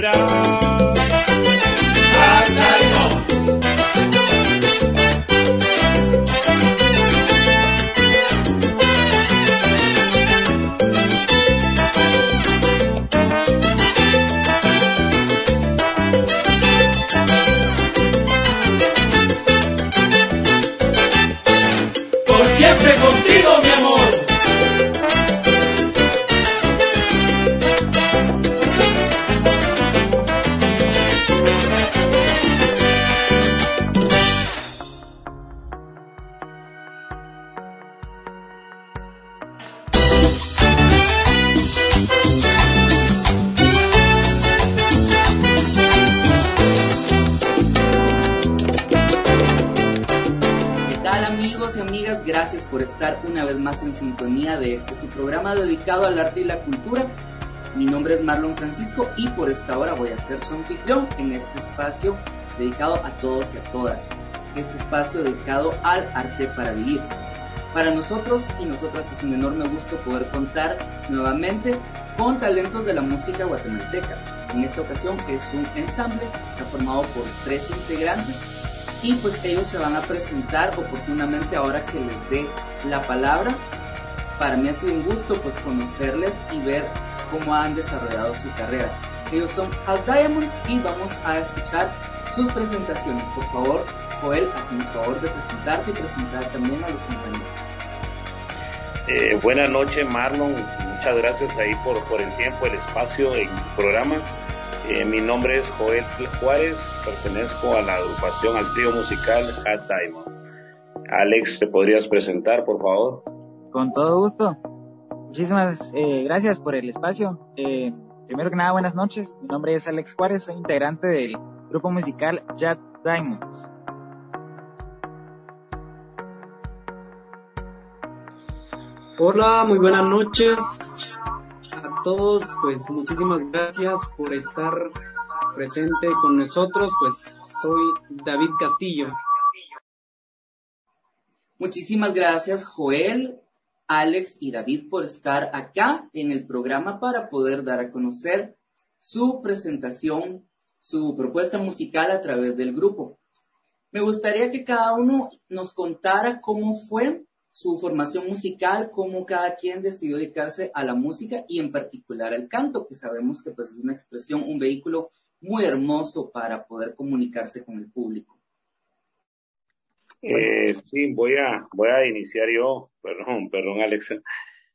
esperar. Y por esta hora voy a ser su anfitrión en este espacio dedicado a todos y a todas. Este espacio dedicado al arte para vivir. Para nosotros y nosotras es un enorme gusto poder contar nuevamente con talentos de la música guatemalteca. En esta ocasión es un ensamble, está formado por tres integrantes y pues ellos se van a presentar oportunamente ahora que les dé la palabra. Para mí ha sido un gusto pues conocerles y ver cómo han desarrollado su carrera. Ellos son Hal Diamonds y vamos a escuchar sus presentaciones. Por favor, Joel, haznos favor de presentarte y presentar también a los compañeros. Eh, buenas noches, Marlon. Muchas gracias ahí por, por el tiempo, el espacio el programa. Eh, mi nombre es Joel Juárez, pertenezco a la agrupación, al trío musical Hat Diamond. Alex, ¿te podrías presentar, por favor? Con todo gusto. Muchísimas eh, gracias por el espacio. Eh, primero que nada, buenas noches. Mi nombre es Alex Juárez, soy integrante del grupo musical Jet Diamonds. Hola, muy buenas noches a todos. Pues muchísimas gracias por estar presente con nosotros. Pues soy David Castillo. Muchísimas gracias, Joel, Alex y David, por estar acá en el programa para poder dar a conocer su presentación, su propuesta musical a través del grupo. Me gustaría que cada uno nos contara cómo fue su formación musical, cómo cada quien decidió dedicarse a la música y en particular al canto, que sabemos que pues, es una expresión, un vehículo muy hermoso para poder comunicarse con el público. Eh, sí, voy a, voy a iniciar yo, perdón, perdón Alexa.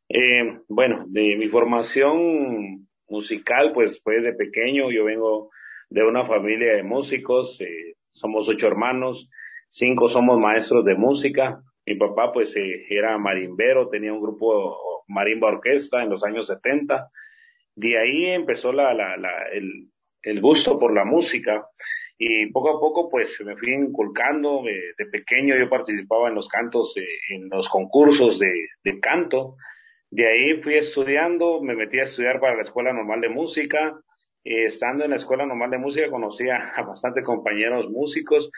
Eh, bueno, de mi formación musical, pues fue de pequeño, yo vengo de una familia de músicos, eh, somos ocho hermanos, cinco somos maestros de música, mi papá pues eh, era marimbero, tenía un grupo marimba orquesta en los años 70, de ahí empezó la, el, el gusto por la música y poco a poco pues me fui inculcando, de pequeño yo participaba en los cantos, eh, en los concursos de, de, canto, de ahí fui estudiando, me metí a estudiar para la Escuela Normal de Música, eh, estando en la Escuela Normal de Música conocí a, bastantes compañeros músicos,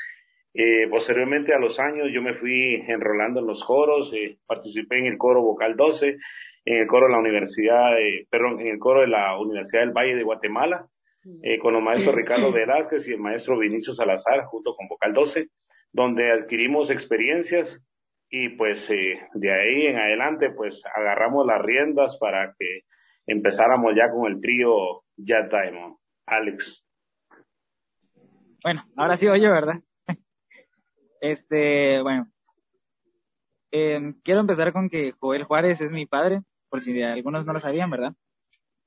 eh, posteriormente a los años yo me fui enrolando en los coros, eh, participé en el coro vocal 12, en el coro de la Universidad, perdón, en el coro de la Universidad del Valle de Guatemala, eh, con los maestros Ricardo Velázquez y el maestro Vinicio Salazar, junto con Vocal 12, donde adquirimos experiencias y pues eh, de ahí en adelante pues agarramos las riendas para que empezáramos ya con el trío Jazz Diamond. Alex. Bueno, ahora sí yo, ¿verdad? Este, bueno, eh, quiero empezar con que Joel Juárez es mi padre, por si algunos no lo sabían, ¿verdad?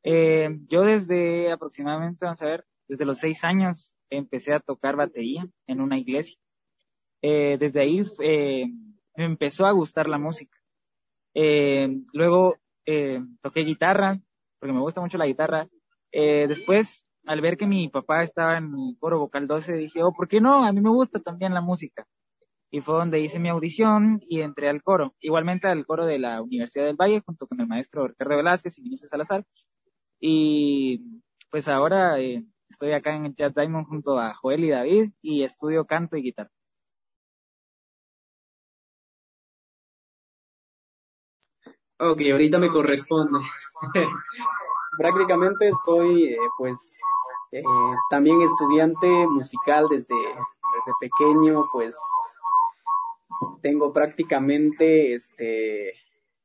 Eh, yo desde aproximadamente, vamos a ver, desde los seis años empecé a tocar batería en una iglesia. Eh, desde ahí eh, me empezó a gustar la música. Eh, luego eh, toqué guitarra, porque me gusta mucho la guitarra. Eh, después, al ver que mi papá estaba en el coro vocal 12, dije, oh, ¿por qué no? A mí me gusta también la música. Y fue donde hice mi audición y entré al coro. Igualmente al coro de la Universidad del Valle, junto con el maestro Ricardo Velázquez y Vinicius Salazar. Y pues ahora eh, estoy acá en el Chat Diamond junto a Joel y David y estudio canto y guitarra. Ok, ahorita me corresponde. Prácticamente soy, eh, pues, eh, también estudiante musical desde, desde pequeño, pues, tengo prácticamente, este,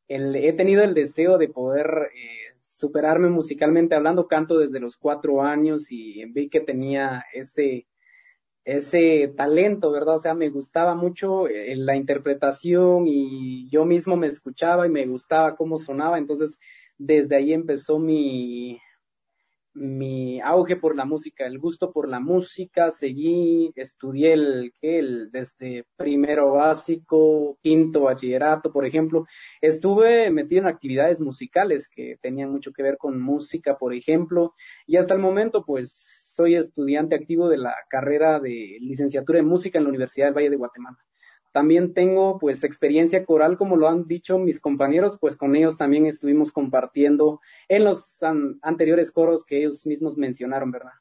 he tenido el deseo de poder superarme musicalmente hablando, canto desde los cuatro años y vi que tenía ese, ese talento, ¿verdad? O sea, me gustaba mucho eh, la interpretación y yo mismo me escuchaba y me gustaba cómo sonaba, entonces desde ahí empezó mi, mi auge por la música, el gusto por la música, seguí, estudié el, el desde primero básico, quinto bachillerato, por ejemplo, estuve metido en actividades musicales que tenían mucho que ver con música, por ejemplo, y hasta el momento pues soy estudiante activo de la carrera de licenciatura en música en la Universidad del Valle de Guatemala. También tengo pues experiencia coral, como lo han dicho mis compañeros, pues con ellos también estuvimos compartiendo en los anteriores coros que ellos mismos mencionaron, ¿verdad?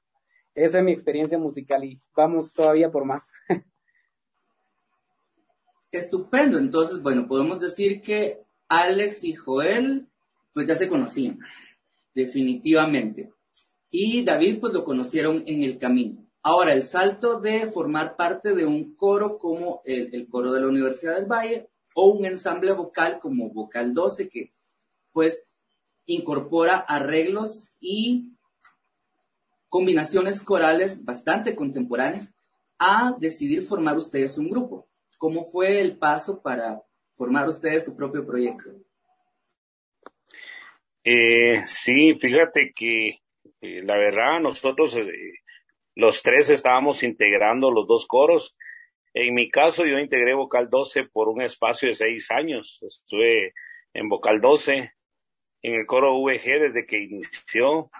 Esa es mi experiencia musical y vamos todavía por más. Estupendo, entonces, bueno, podemos decir que Alex y Joel pues ya se conocían, definitivamente. Y David pues lo conocieron en el camino. Ahora, el salto de formar parte de un coro como el, coro de la Universidad del Valle o un ensamble vocal como Vocal 12 que pues incorpora arreglos y combinaciones corales bastante contemporáneas a decidir formar ustedes un grupo. ¿Cómo fue el paso para formar ustedes su propio proyecto? Eh, sí, fíjate que eh, la verdad nosotros eh, los tres estábamos integrando los dos coros. En mi caso, yo integré Vocal 12 por un espacio de seis años. Estuve en Vocal 12, en el coro VG desde que inició.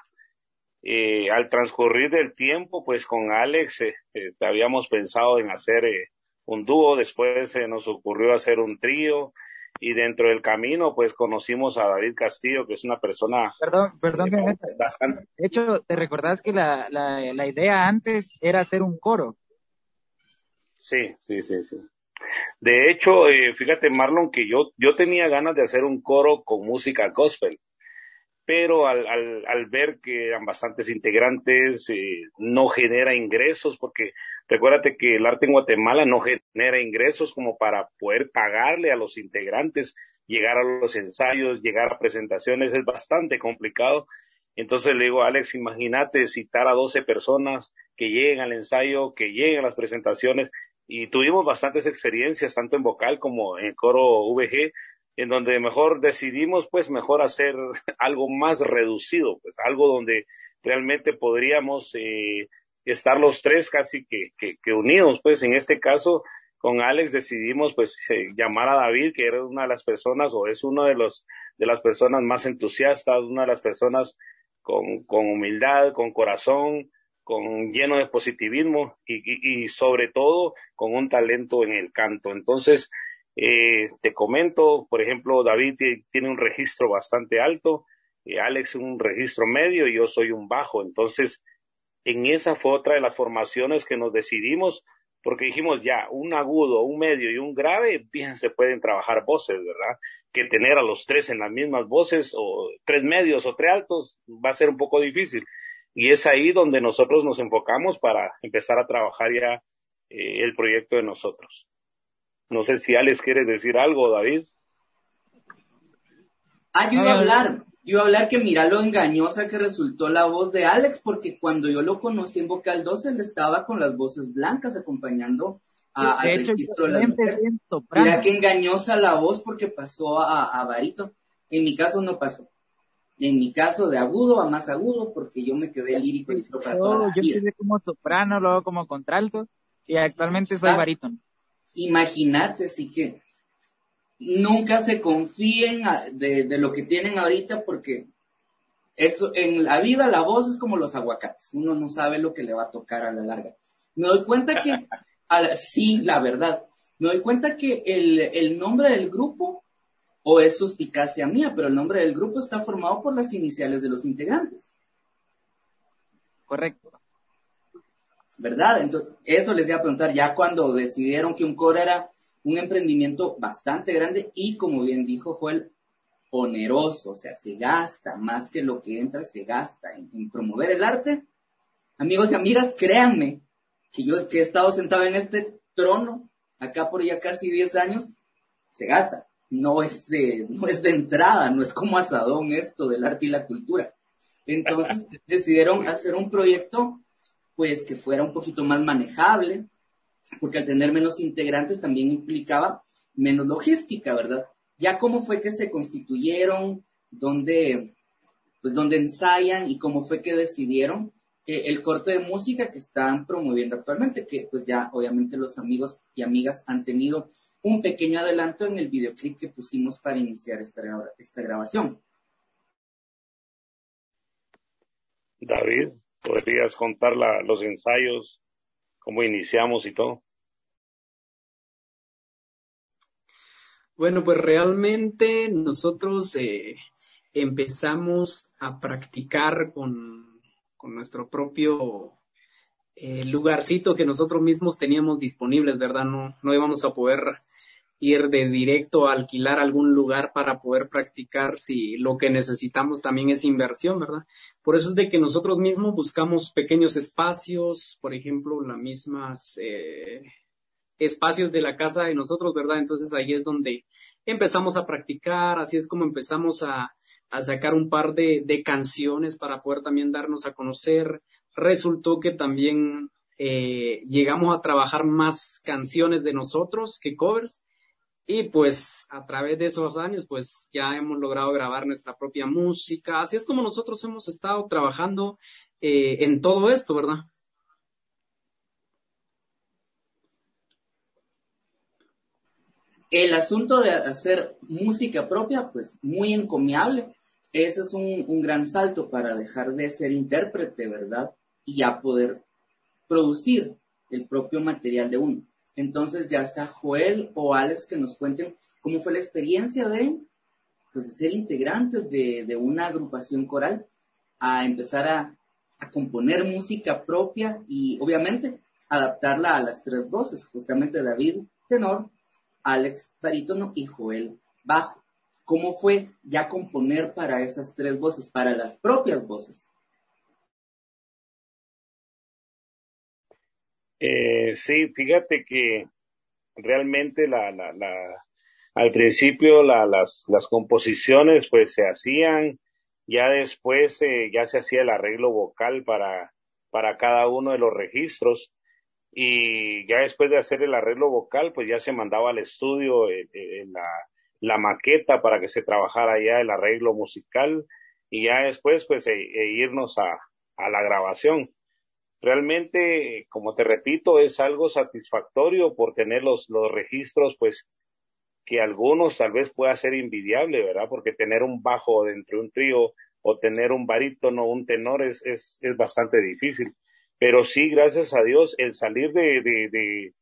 Eh, al transcurrir del tiempo, pues con Alex eh, este, habíamos pensado en hacer eh, un dúo, después se nos ocurrió hacer un trío, y dentro del camino pues conocimos a David Castillo, que es una persona... Perdón, perdón, bastante... de hecho, ¿te recordás que la, la, la idea antes era hacer un coro? Sí, sí, sí, sí. De hecho, eh, fíjate Marlon que yo, yo tenía ganas de hacer un coro con música gospel pero al, al, al, ver que eran bastantes integrantes, eh, no genera ingresos, porque recuérdate que el arte en Guatemala no genera ingresos como para poder pagarle a los integrantes, llegar a los ensayos, llegar a presentaciones, es bastante complicado. Entonces le digo, Alex, imagínate citar a 12 personas que lleguen al ensayo, que lleguen a las presentaciones, y tuvimos bastantes experiencias, tanto en vocal como en coro VG, en donde mejor decidimos, pues, mejor hacer algo más reducido, pues, algo donde realmente podríamos eh, estar los tres casi que, que, unidos, pues, en este caso, con Alex decidimos, pues, eh, llamar a David, que era una de las personas, o es una de los, de las personas más entusiastas, una de las personas con, con humildad, con corazón, con lleno de positivismo y, y, sobre todo con un talento en el canto. Entonces, eh, te comento, por ejemplo, David tiene un registro bastante alto, eh, Alex un registro medio y yo soy un bajo. Entonces, en esa fue otra de las formaciones que nos decidimos porque dijimos ya, un agudo, un medio y un grave, bien se pueden trabajar voces, ¿verdad? Que tener a los tres en las mismas voces, o tres medios o tres altos, va a ser un poco difícil. Y es ahí donde nosotros nos enfocamos para empezar a trabajar ya eh, el proyecto de nosotros. No sé si Alex quiere decir algo, David. Ah, yo iba a hablar, yo iba a hablar que mira lo engañosa que resultó la voz de Alex, porque cuando yo lo conocí en Vocal 12, él estaba con las voces blancas acompañando a, al registro de la mujer. Mira qué engañosa la voz porque pasó a, a Barito. En mi caso no pasó en mi caso de agudo a más agudo, porque yo me quedé lírico y para toda Yo empecé como soprano, luego como contralto, y actualmente soy barítono. Imagínate, así que nunca se confíen de, de, lo que tienen ahorita, porque eso, en la vida la voz es como los aguacates, uno no sabe lo que le va a tocar a la larga. Me doy cuenta que, sí, la verdad, me doy cuenta que el, el nombre del grupo o es suspicacia mía, pero el nombre del grupo está formado por las iniciales de los integrantes. Correcto. ¿Verdad? Entonces, eso les iba a preguntar ya cuando decidieron que un coro era un emprendimiento bastante grande y, como bien dijo Joel, oneroso, o sea, se gasta más que lo que entra, se gasta en, promover el arte. Amigos y amigas, créanme que yo que he estado sentado en este trono acá por ya casi 10 años, se gasta no es de, no es de entrada, no es como asadón esto del arte y la cultura. Entonces decidieron hacer un proyecto pues que fuera un poquito más manejable, porque al tener menos integrantes también implicaba menos logística, ¿verdad? Ya cómo fue que se constituyeron, dónde, pues dónde ensayan y cómo fue que decidieron eh, el corte de música que están promoviendo actualmente, que pues ya obviamente los amigos y amigas han tenido un pequeño adelanto en el videoclip que pusimos para iniciar esta, esta grabación. David, ¿podrías contar los ensayos, cómo iniciamos y todo? Bueno, pues realmente nosotros eh, empezamos a practicar con, con nuestro propio el lugarcito que nosotros mismos teníamos disponibles, ¿verdad? No, no íbamos a poder ir de directo a alquilar algún lugar para poder practicar si lo que necesitamos también es inversión, ¿verdad? Por eso es de que nosotros mismos buscamos pequeños espacios, por ejemplo, las mismas eh, espacios de la casa de nosotros, ¿verdad? Entonces ahí es donde empezamos a practicar, así es como empezamos a, sacar un par de, de canciones para poder también darnos a conocer, resultó que también eh, llegamos a trabajar más canciones de nosotros que covers y pues a través de esos años pues ya hemos logrado grabar nuestra propia música. Así es como nosotros hemos estado trabajando eh, en todo esto, ¿verdad? El asunto de hacer música propia, pues muy encomiable. Ese es un, un gran salto para dejar de ser intérprete, ¿verdad? y a poder producir el propio material de uno. Entonces, ya sea Joel o Alex que nos cuenten cómo fue la experiencia de, pues, de ser integrantes de, una agrupación coral, a empezar a, a, componer música propia y obviamente adaptarla a las tres voces, justamente David tenor, Alex barítono y Joel bajo. ¿Cómo fue ya componer para esas tres voces, para las propias voces? Eh, sí, fíjate que realmente la, la, la al principio la, las, las composiciones pues se hacían, ya después eh, ya se hacía el arreglo vocal para, para cada uno de los registros y ya después de hacer el arreglo vocal, pues ya se mandaba al estudio eh, eh, la, maqueta para que se trabajara ya el arreglo musical y ya después pues e, e irnos a la grabación. Realmente, como te repito, es algo satisfactorio por tener los, los registros, pues que algunos tal vez pueda ser invidiable, ¿verdad? Porque tener un bajo dentro de un trío o tener un barítono, un tenor es, es, es bastante difícil pero sí, gracias a Dios, el salir de, de,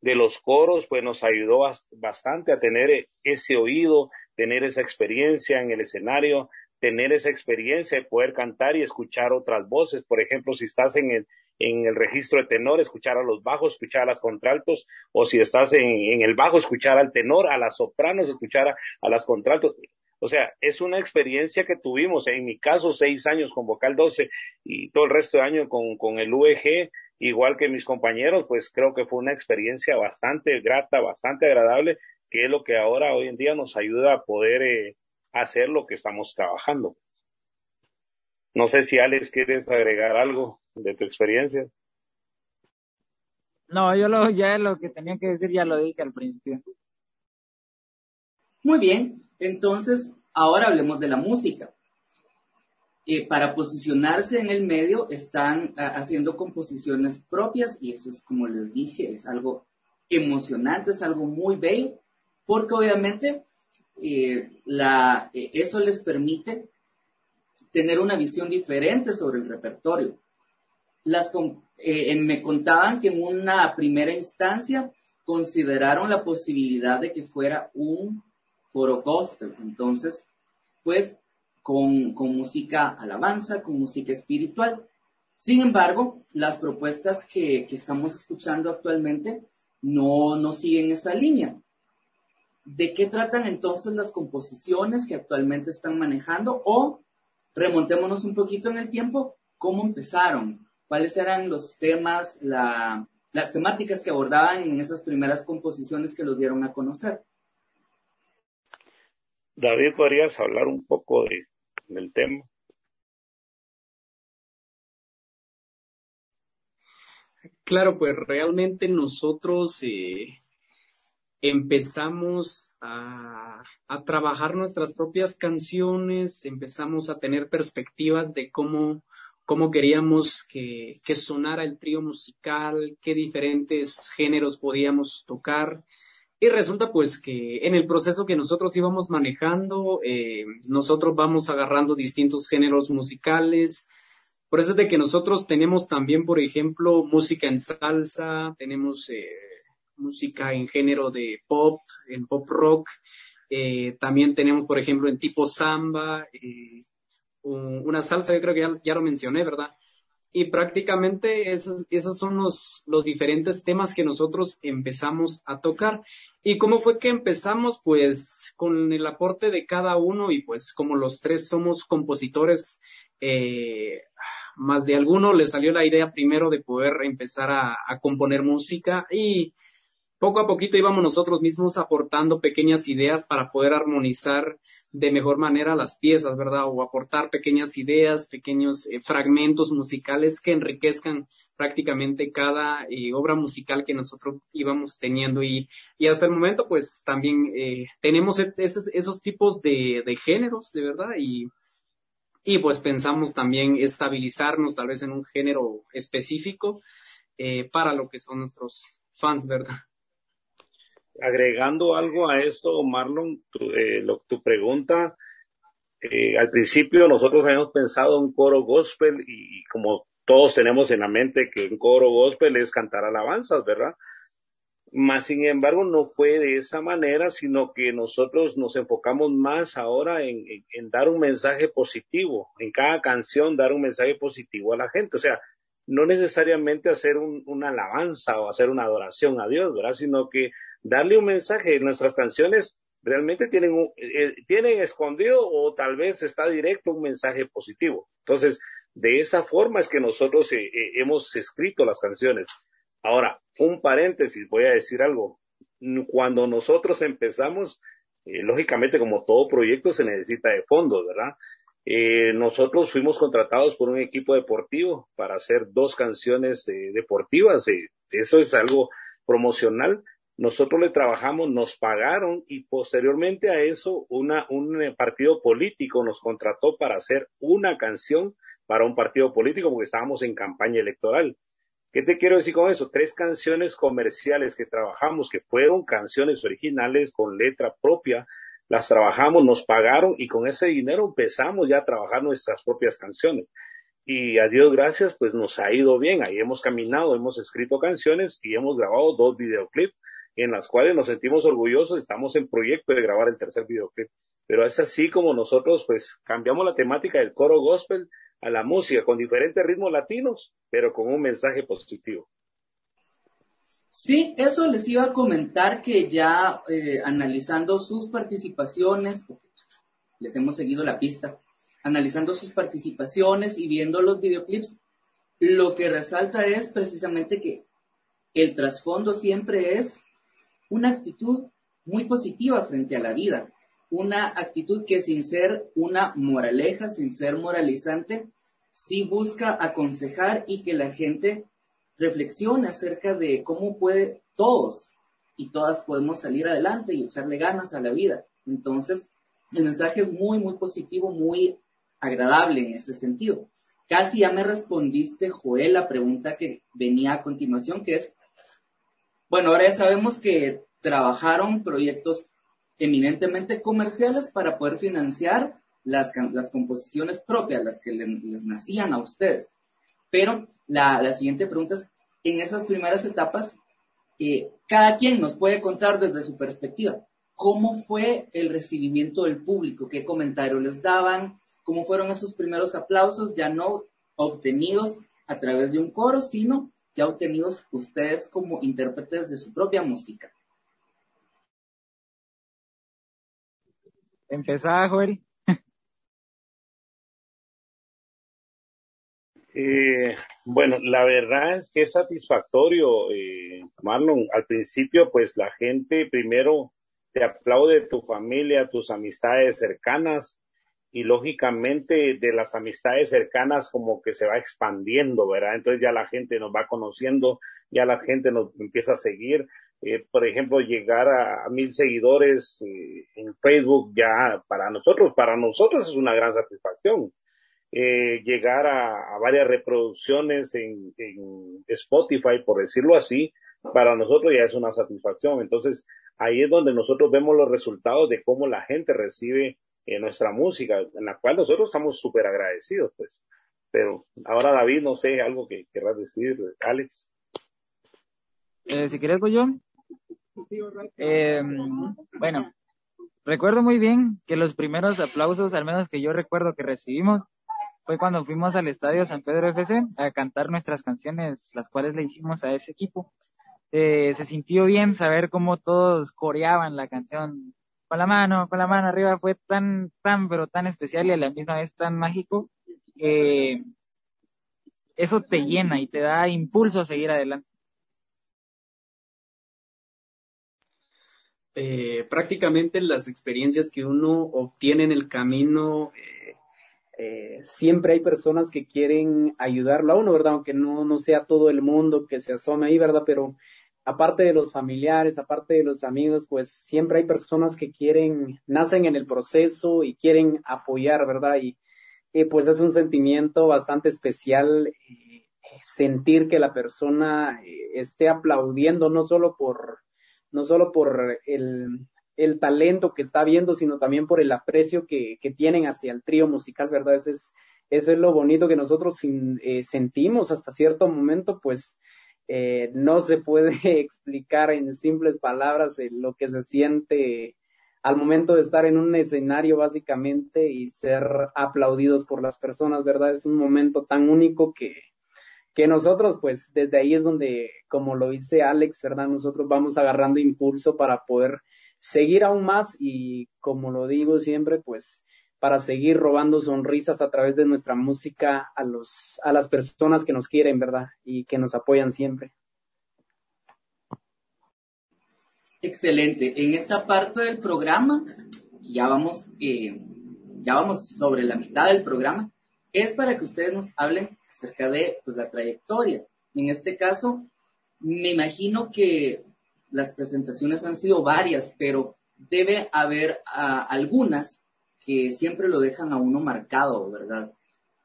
de, los coros, pues nos ayudó bastante a tener ese oído, tener esa experiencia en el escenario, tener esa experiencia de poder cantar y escuchar otras voces. Por ejemplo, si estás en el, en el registro de tenor, escuchar a los bajos, escuchar a las contraltos, o si estás en, en el bajo, escuchar al tenor, a las sopranos, escuchar a, las contraltos. O sea, es una experiencia que tuvimos, en mi caso, seis años con Vocal 12 y todo el resto de año con, con el UEG, igual que mis compañeros, pues creo que fue una experiencia bastante grata, bastante agradable, que es lo que ahora, hoy en día, nos ayuda a poder eh, hacer lo que estamos trabajando. No sé si Alex quieres agregar algo de tu experiencia. No, yo lo, ya lo que tenía que decir ya lo dije al principio. Muy bien, entonces ahora hablemos de la música. Eh, para posicionarse en el medio están ah, haciendo composiciones propias y eso es como les dije, es algo emocionante, es algo muy bello, porque obviamente eh, la, eh, eso les permite tener una visión diferente sobre el repertorio. Las, me contaban que en una primera instancia consideraron la posibilidad de que fuera un coro gospel. Entonces, pues con, con música alabanza, con música espiritual. Sin embargo, las propuestas que, que estamos escuchando actualmente no, no siguen esa línea. ¿De qué tratan entonces las composiciones que actualmente están manejando? O remontémonos un poquito en el tiempo, ¿cómo empezaron? ¿Cuáles eran los temas, la, las temáticas que abordaban en esas primeras composiciones que los dieron a conocer? David, ¿podrías hablar un poco de, del tema? Claro, pues realmente nosotros eh, empezamos a, a, trabajar nuestras propias canciones, empezamos a tener perspectivas de cómo, cómo queríamos que, que sonara el trío musical, qué diferentes géneros podíamos tocar. Y resulta pues que en el proceso que nosotros íbamos manejando, eh, nosotros vamos agarrando distintos géneros musicales. Por eso es de que nosotros tenemos también, por ejemplo, música en salsa, tenemos eh, música en género de pop, en pop rock. Eh, también tenemos, por ejemplo, en tipo samba, una salsa, yo creo que ya, ya lo mencioné, ¿verdad? y prácticamente esos, esos son los, los, diferentes temas que nosotros empezamos a tocar. ¿Y cómo fue que empezamos? Pues con el aporte de cada uno y pues como los tres somos compositores, eh, más de alguno le salió la idea primero de poder empezar a componer música y poco a poquito íbamos nosotros mismos aportando pequeñas ideas para poder armonizar de mejor manera las piezas, ¿verdad? O aportar pequeñas ideas, pequeños eh, fragmentos musicales que enriquezcan prácticamente cada eh, obra musical que nosotros íbamos teniendo. Y, y hasta el momento, pues también eh, tenemos esos, esos tipos de, de géneros, de verdad, y, y pues pensamos también estabilizarnos tal vez en un género específico para lo que son nuestros fans, ¿verdad? Agregando algo a esto, Marlon, tu, eh, tu pregunta, eh, al principio nosotros habíamos pensado en coro gospel y, como todos tenemos en la mente que un coro gospel es cantar alabanzas, ¿verdad? Más sin embargo, no fue de esa manera, sino que nosotros nos enfocamos más ahora en, dar un mensaje positivo, en cada canción dar un mensaje positivo a la gente. O sea, no necesariamente hacer un, una alabanza o hacer una adoración a Dios, ¿verdad? Sino que darle un mensaje. Nuestras canciones realmente tienen, un, eh, tienen escondido o tal vez está directo un mensaje positivo. Entonces, de esa forma es que nosotros eh, eh, hemos escrito las canciones. Ahora, un paréntesis, voy a decir algo. Cuando nosotros empezamos, lógicamente como todo proyecto se necesita de fondos, ¿verdad? Eh, nosotros fuimos contratados por un equipo deportivo para hacer dos canciones eh, deportivas. Eh, eso es algo promocional. Nosotros le trabajamos, nos pagaron y posteriormente a eso una, un partido político nos contrató para hacer una canción para un partido político porque estábamos en campaña electoral. ¿Qué te quiero decir con eso? Tres canciones comerciales que trabajamos, que fueron canciones originales con letra propia, las trabajamos, nos pagaron y con ese dinero empezamos ya a trabajar nuestras propias canciones. Y a Dios gracias, pues nos ha ido bien. Ahí hemos caminado, hemos escrito canciones y hemos grabado dos videoclips en las cuales nos sentimos orgullosos. Estamos en proyecto de grabar el tercer videoclip. Pero es así como nosotros, pues, cambiamos la temática del coro gospel a la música con diferentes ritmos latinos, pero con un mensaje positivo. Sí, eso les iba a comentar que ya eh, analizando sus participaciones, les hemos seguido la pista, analizando sus participaciones y viendo los videoclips, lo que resalta es precisamente que el trasfondo siempre es una actitud muy positiva frente a la vida, una actitud que sin ser una moraleja, sin ser moralizante, sí busca aconsejar y que la gente reflexione acerca de cómo puede todos y todas podemos salir adelante y echarle ganas a la vida. Entonces, el mensaje es muy, muy positivo, muy agradable en ese sentido. Casi ya me respondiste, Joel, la pregunta que venía a continuación, que es, bueno, ahora ya sabemos que trabajaron proyectos eminentemente comerciales para poder financiar las, las composiciones propias, las que les nacían a ustedes. Pero la, siguiente pregunta es, en esas primeras etapas, eh, cada quien nos puede contar desde su perspectiva, ¿cómo fue el recibimiento del público? ¿Qué comentarios les daban? ¿Cómo fueron esos primeros aplausos ya no obtenidos a través de un coro, sino ya obtenidos ustedes como intérpretes de su propia música? Empezaba, Joel. Eh, bueno, la verdad es que es satisfactorio, eh, Marlon. Al principio, pues la gente primero te aplaude tu familia, tus amistades cercanas y lógicamente de las amistades cercanas como que se va expandiendo, ¿verdad? Entonces ya la gente nos va conociendo, ya la gente nos empieza a seguir. Eh, por ejemplo, llegar a, mil seguidores eh, en Facebook ya para nosotros, para nosotros es una gran satisfacción eh, llegar a, varias reproducciones en, Spotify, por decirlo así, para nosotros ya es una satisfacción. Entonces, ahí es donde nosotros vemos los resultados de cómo la gente recibe eh, nuestra música, en la cual nosotros estamos súper agradecidos, pues. Pero ahora, David, no sé, algo que querrás decir, Alex. Eh, si quieres, voy yo. Eh, bueno, recuerdo muy bien que los primeros aplausos, al menos que yo recuerdo que recibimos, fue cuando fuimos al estadio San Pedro FC a cantar nuestras canciones, las cuales le hicimos a ese equipo. Eh, se sintió bien saber cómo todos coreaban la canción con la mano, con la mano arriba. Fue tan, tan, pero tan especial y a la misma vez tan mágico que eso te llena y te da impulso a seguir adelante. Eh, prácticamente las experiencias que uno obtiene en el camino eh, eh, siempre hay personas que quieren ayudarlo a uno, ¿verdad? Aunque no, no sea todo el mundo que se asome ahí, ¿verdad? Pero aparte de los familiares, aparte de los amigos, pues siempre hay personas que quieren, nacen en el proceso y quieren apoyar, ¿verdad? Y, pues es un sentimiento bastante especial eh, sentir que la persona eh, esté aplaudiendo no solo por, no solo por el, el talento que está viendo, sino también por el aprecio que, que tienen hacia el trío musical, ¿verdad? Eso es, eso es lo bonito que nosotros eh, sentimos hasta cierto momento, pues eh, no se puede explicar en simples palabras lo que se siente al momento de estar en un escenario básicamente y ser aplaudidos por las personas, ¿verdad? Es un momento tan único que, que nosotros, pues desde ahí es donde, como lo dice Alex, ¿verdad? Nosotros vamos agarrando impulso para poder seguir aún más y como lo digo siempre, pues para seguir robando sonrisas a través de nuestra música a los a las personas que nos quieren, ¿verdad? Y que nos apoyan siempre. Excelente. En esta parte del programa ya vamos eh, ya vamos sobre la mitad del programa, es para que ustedes nos hablen acerca de pues, la trayectoria. En este caso, me imagino que las presentaciones han sido varias, pero debe haber ah, algunas que siempre lo dejan a uno marcado, ¿verdad?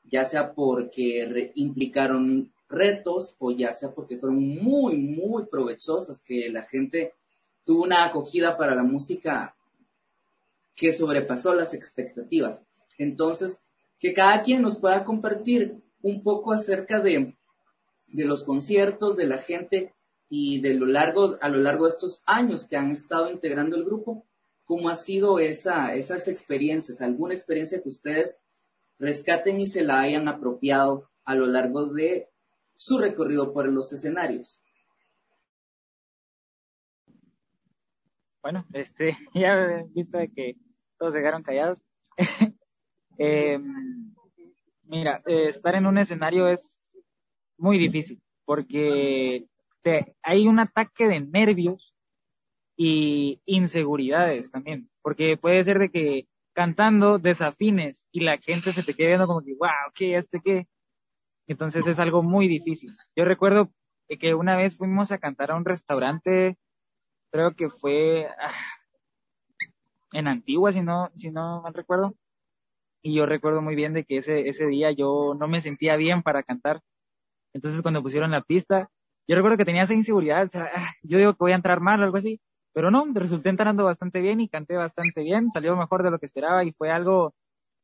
Ya sea porque implicaron retos o ya sea porque fueron muy, muy provechosas, que la gente tuvo una acogida para la música que sobrepasó las expectativas. Entonces, que cada quien nos pueda compartir un poco acerca de, de los conciertos, de la gente y de lo largo, a lo largo de estos años que han estado integrando el grupo, cómo ha sido esa, esas experiencias, alguna experiencia que ustedes rescaten y se la hayan apropiado a lo largo de su recorrido por los escenarios. Bueno, este, ya visto que todos se quedaron callados. eh, mira, eh, estar en un escenario es muy difícil porque hay un ataque de nervios y inseguridades también, porque puede ser de que cantando desafines y la gente se te quede viendo como que, wow, ¿qué? ¿Este qué? Entonces es algo muy difícil. Yo recuerdo que una vez fuimos a cantar a un restaurante, creo que fue ah, en Antigua, si no, si no mal recuerdo. Y yo recuerdo muy bien de que ese, ese día yo no me sentía bien para cantar. Entonces cuando pusieron la pista, yo recuerdo que tenía esa inseguridad, ah, yo digo que voy a entrar mal o algo así, pero no, resulté entrando bastante bien y canté bastante bien, salió mejor de lo que esperaba y fue algo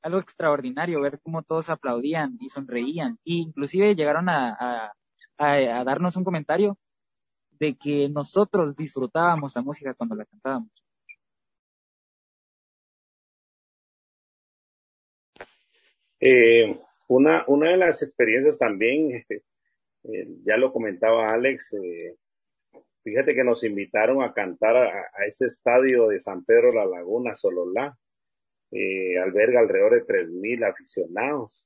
algo extraordinario ver cómo todos aplaudían y sonreían. E inclusive llegaron a, a, darnos un comentario de que nosotros disfrutábamos la música cuando la cantábamos. Eh, una, una de las experiencias también, eh, ya lo comentaba Alex, eh, fíjate que nos invitaron a cantar a, ese estadio de San Pedro La Laguna, Sololá, eh, alberga alrededor de 3.000 aficionados.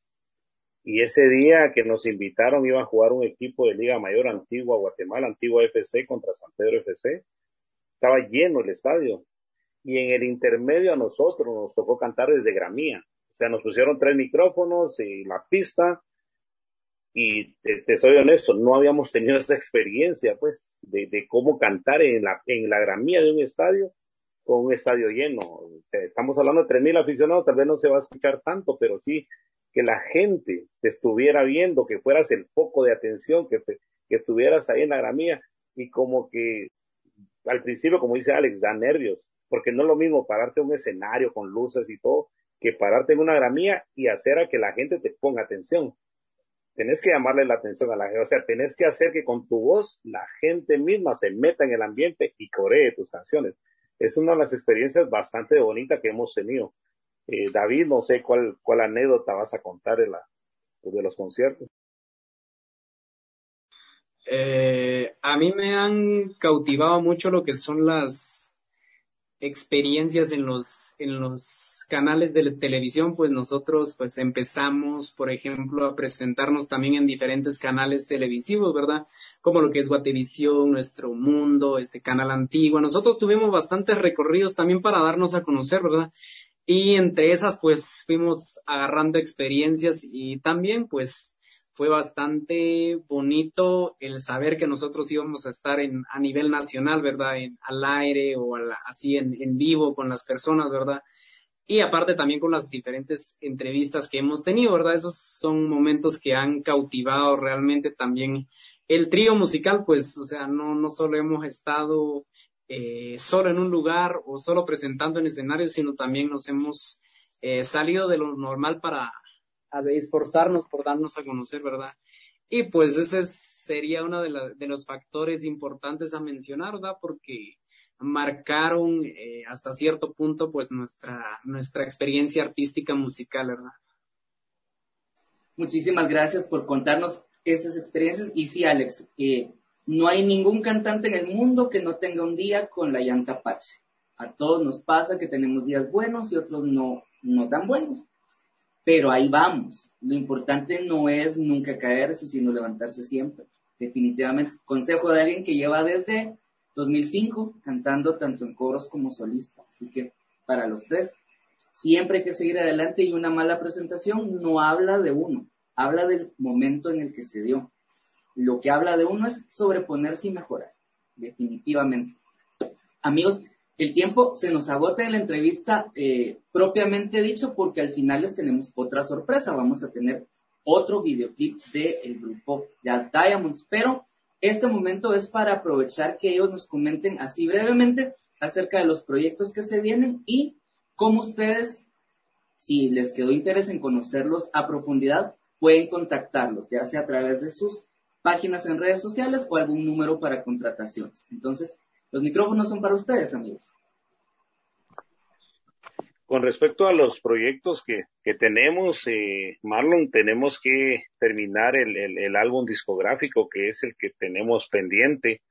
Y ese día que nos invitaron iba a jugar un equipo de Liga Mayor Antigua Guatemala, Antigua FC contra San Pedro FC. Estaba lleno el estadio. Y en el intermedio a nosotros nos tocó cantar desde Gramía. O sea, nos pusieron tres micrófonos y la pista. Y te, soy honesto, no habíamos tenido esa experiencia, pues, de, de cómo cantar en la, en la gramía de un estadio con un estadio lleno. estamos hablando de 3.000 aficionados, tal vez no se va a escuchar tanto, pero sí que la gente te estuviera viendo, que fueras el foco de atención, que, que estuvieras ahí en la gramía y como que al principio, como dice Alex, da nervios, porque no es lo mismo pararte en un escenario con luces y todo, que pararte en una gramía y hacer a que la gente te ponga atención. Tenés que llamarle la atención a la gente, o sea, tenés que hacer que con tu voz la gente misma se meta en el ambiente y coree tus canciones es una de las experiencias bastante bonitas que hemos tenido. Eh, David, no sé cuál, cuál anécdota vas a contar de, la, de los conciertos. Eh, a mí me han cautivado mucho lo que son las experiencias en los, en los canales de televisión, pues nosotros pues empezamos, por ejemplo, a presentarnos también en diferentes canales televisivos, ¿verdad? Como lo que es Guatevisión, Nuestro Mundo, este canal antiguo. Nosotros tuvimos bastantes recorridos también para darnos a conocer, ¿verdad? Y entre esas pues fuimos agarrando experiencias y también pues fue bastante bonito el saber que nosotros íbamos a estar en, a nivel nacional, ¿verdad? En, al aire o así en, en vivo con las personas, ¿verdad? Y aparte también con las diferentes entrevistas que hemos tenido, ¿verdad? Esos son momentos que han cautivado realmente también el trío musical, pues, o sea, no, no solo hemos estado eh, solo en un lugar o solo presentando en escenarios, sino también nos hemos eh, salido de lo normal para a esforzarnos por darnos a conocer, ¿verdad? Y pues ese sería uno de, los factores importantes a mencionar, ¿verdad? Porque marcaron eh, hasta cierto punto pues nuestra, nuestra experiencia artística musical, ¿verdad? Muchísimas gracias por contarnos esas experiencias. Y sí, Alex, eh, no hay ningún cantante en el mundo que no tenga un día con la llanta Pache. A todos nos pasa que tenemos días buenos y otros no, no tan buenos pero ahí vamos. Lo importante no es nunca caerse, sino levantarse siempre. Definitivamente, consejo de alguien que lleva desde 2005 cantando tanto en coros como solista. Así que para los tres, Siempre hay que seguir adelante y una mala presentación no habla de uno, habla del momento en el que se dio. Lo que habla de uno es sobreponerse y mejorar, definitivamente. Amigos, el tiempo se nos agota en la entrevista eh, propiamente dicho porque al final les tenemos otra sorpresa. Vamos a tener otro videoclip del grupo ya Diamonds, pero este momento es para aprovechar que ellos nos comenten así brevemente acerca de los proyectos que se vienen y cómo ustedes, si les quedó interés en conocerlos a profundidad, pueden contactarlos, ya sea a través de sus páginas en redes sociales o algún número para contrataciones. Entonces, los micrófonos son para ustedes, amigos. Con respecto a los proyectos que, que tenemos, eh, Marlon, tenemos que terminar el, el, álbum discográfico que es el que tenemos pendiente,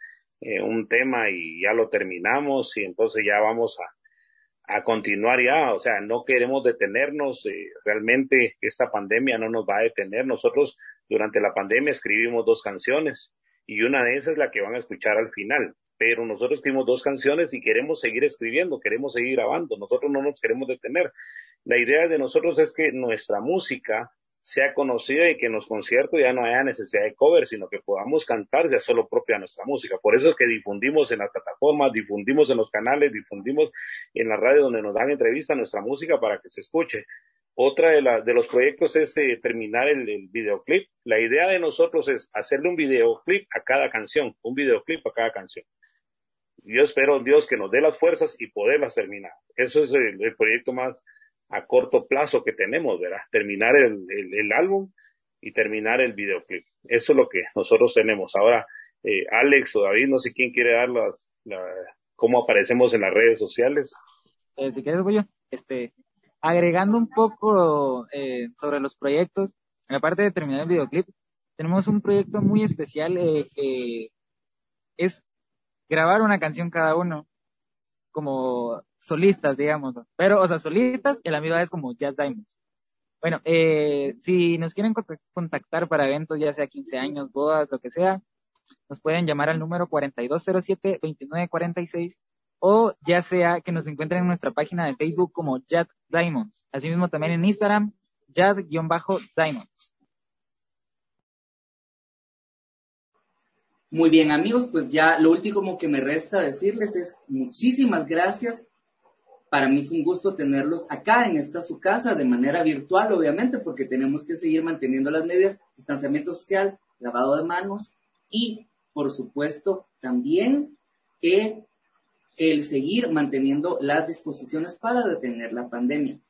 eh, un tema y ya lo terminamos y entonces ya vamos a, a continuar ya, o sea, no queremos detenernos, eh, realmente esta pandemia no nos va a detener. Nosotros durante la pandemia escribimos dos canciones y una de esas es la que van a escuchar al final pero nosotros escribimos dos canciones y queremos seguir escribiendo, queremos seguir grabando, nosotros no nos queremos detener. La idea de nosotros es que nuestra música sea conocida y que en los conciertos ya no haya necesidad de cover, sino que podamos cantar ya solo propia nuestra música. Por eso es que difundimos en las plataformas, difundimos en los canales, difundimos en la radio donde nos dan entrevista nuestra música para que se escuche. Otra de, la, de los proyectos es eh, terminar el, el, videoclip. La idea de nosotros es hacerle un videoclip a cada canción, un videoclip a cada canción yo espero en Dios que nos dé las fuerzas y poderlas terminar. Eso es el, proyecto más a corto plazo que tenemos, ¿verdad? Terminar el, el, álbum y terminar el videoclip. Eso es lo que nosotros tenemos. Ahora, eh, Alex o David, no sé quién quiere dar las, la, cómo aparecemos en las redes sociales. Eh, si quieres, voy yo. Este, agregando un poco eh, sobre los proyectos, en la parte de terminar el videoclip, tenemos un proyecto muy especial eh, que es grabar una canción cada uno, como solistas, digamos, pero, o sea, solistas, y la misma es como Jazz Diamonds. Bueno, eh, si nos quieren contactar para eventos, ya sea 15 años, bodas, lo que sea, nos pueden llamar al número 4207-2946 o ya sea que nos encuentren en nuestra página de Facebook como Jazz Diamonds. Asimismo también en Instagram, Jazz-Diamonds. Muy bien, amigos, pues ya lo último que me resta decirles es muchísimas gracias. Para mí fue un gusto tenerlos acá en esta su casa de manera virtual, obviamente, porque tenemos que seguir manteniendo las medidas, distanciamiento social, lavado de manos y, por supuesto, también el seguir manteniendo las disposiciones para detener la pandemia.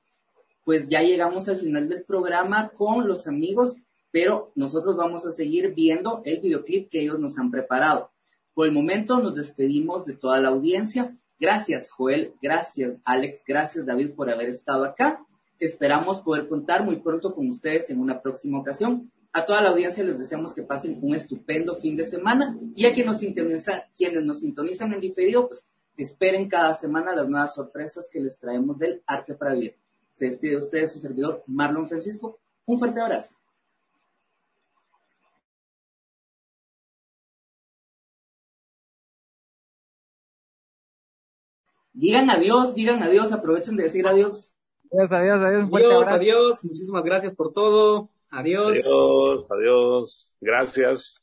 Pues ya llegamos al final del programa con los amigos pero nosotros vamos a seguir viendo el videoclip que ellos nos han preparado. Por el momento nos despedimos de toda la audiencia. Gracias Joel, gracias Alex, gracias David por haber estado acá. Esperamos poder contar muy pronto con ustedes en una próxima ocasión. A toda la audiencia les deseamos que pasen un estupendo fin de semana y a quienes nos sintonizan, quienes nos sintonizan en diferido, pues esperen cada semana las nuevas sorpresas que les traemos del Arte para Vivir. Se despide de ustedes su servidor Marlon Francisco. Un fuerte abrazo. Digan adiós, digan adiós, aprovechen de decir adiós. Adiós, adiós, adiós. Adiós, adiós. Muchísimas gracias por todo. Adiós. Adiós, adiós. Gracias.